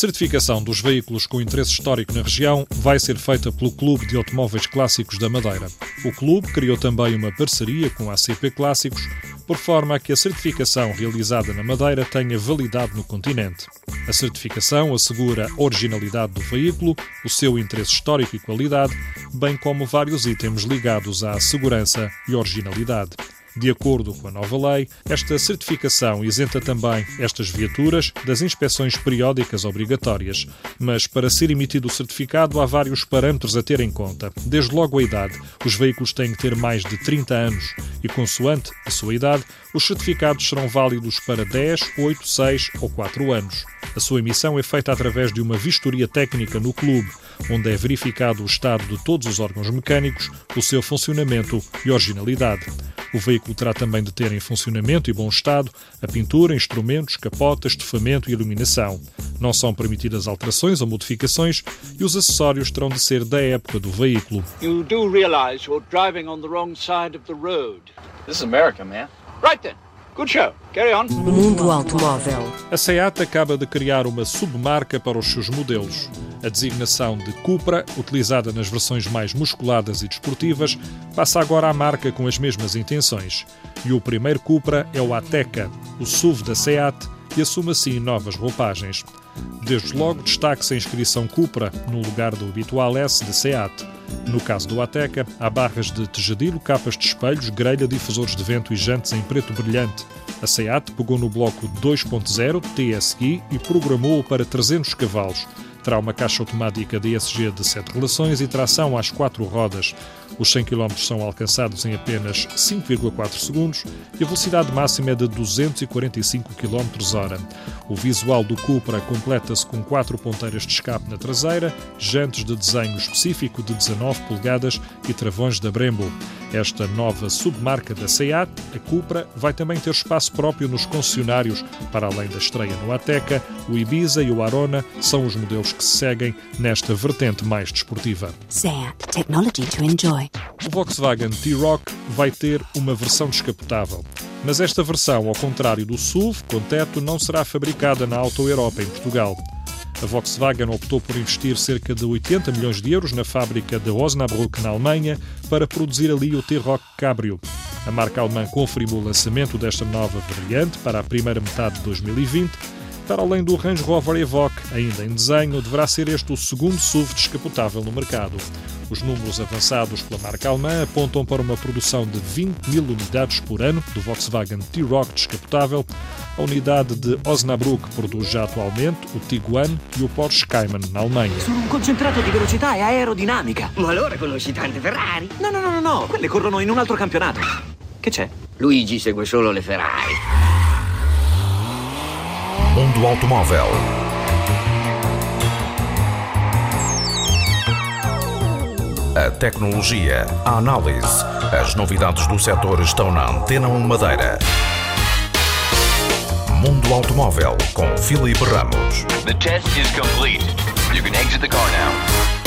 Certificação dos veículos com interesse histórico na região vai ser feita pelo Clube de Automóveis Clássicos da Madeira. O clube criou também uma parceria com a ACP Clássicos, por forma a que a certificação realizada na Madeira tenha validade no continente. A certificação assegura a originalidade do veículo, o seu interesse histórico e qualidade, bem como vários itens ligados à segurança e originalidade. De acordo com a nova lei, esta certificação isenta também estas viaturas das inspeções periódicas obrigatórias, mas para ser emitido o certificado há vários parâmetros a ter em conta. Desde logo a idade. Os veículos têm que ter mais de 30 anos e, consoante a sua idade, os certificados serão válidos para 10, 8, 6 ou 4 anos. A sua emissão é feita através de uma vistoria técnica no clube, onde é verificado o estado de todos os órgãos mecânicos, o seu funcionamento e originalidade. O veículo terá também de ter em funcionamento e bom estado a pintura, instrumentos, capotas, estofamento e iluminação. Não são permitidas alterações ou modificações e os acessórios terão de ser da época do veículo. You do realize you're driving on the wrong side of the road. This is America, man. Right then. Good show. Carry on. Mundo Automóvel. A SEAT acaba de criar uma submarca para os seus modelos. A designação de Cupra, utilizada nas versões mais musculadas e desportivas, passa agora à marca com as mesmas intenções. E o primeiro Cupra é o Ateca, o SUV da SEAT, e assume assim novas roupagens. Desde logo destaque-se a inscrição Cupra no lugar do habitual S de SEAT. No caso do Ateca, há barras de tejadilho, capas de espelhos, grelha, difusores de vento e jantes em preto brilhante. A SEAT pegou no bloco 2.0 TSI e programou-o para 300 cavalos. Terá uma caixa automática DSG de 7 relações e tração às 4 rodas. Os 100 km são alcançados em apenas 5,4 segundos e a velocidade máxima é de 245 km hora. O visual do Cupra completa-se com quatro ponteiras de escape na traseira, jantes de desenho específico de 19 polegadas e travões da Brembo. Esta nova submarca da SEAT, a Cupra, vai também ter espaço próprio nos concessionários. Para além da estreia no Ateca, o Ibiza e o Arona são os modelos que se seguem nesta vertente mais desportiva. SEAT. Technology to enjoy. O Volkswagen T-Roc vai ter uma versão descapotável. Mas esta versão, ao contrário do SUV com teto, não será fabricada na Auto Europa, em Portugal. A Volkswagen optou por investir cerca de 80 milhões de euros na fábrica de Osnabrück, na Alemanha, para produzir ali o T-Roc Cabrio. A marca alemã confirmou o lançamento desta nova variante para a primeira metade de 2020. Para além do Range Rover Evoque, ainda em desenho, deverá ser este o segundo SUV descapotável no mercado. Os números avançados pela marca alemã apontam para uma produção de 20 mil unidades por ano do Volkswagen T-Roc descapotável. A unidade de Osnabrück produz já atualmente o Tiguan e o Porsche Cayman na Alemanha. Sono un concentrato di velocità e aerodinamica. Ma allora conosci tante Ferrari? No, no, no, no, no, quelle corrono in un altro campionato. Che c'è? Luigi segue solo le Ferrari. Mundo Automóvel. A tecnologia, a análise, as novidades do setor estão na Antena 1 Madeira. Mundo Automóvel com Filipe Ramos. The test is complete. You can exit the car now.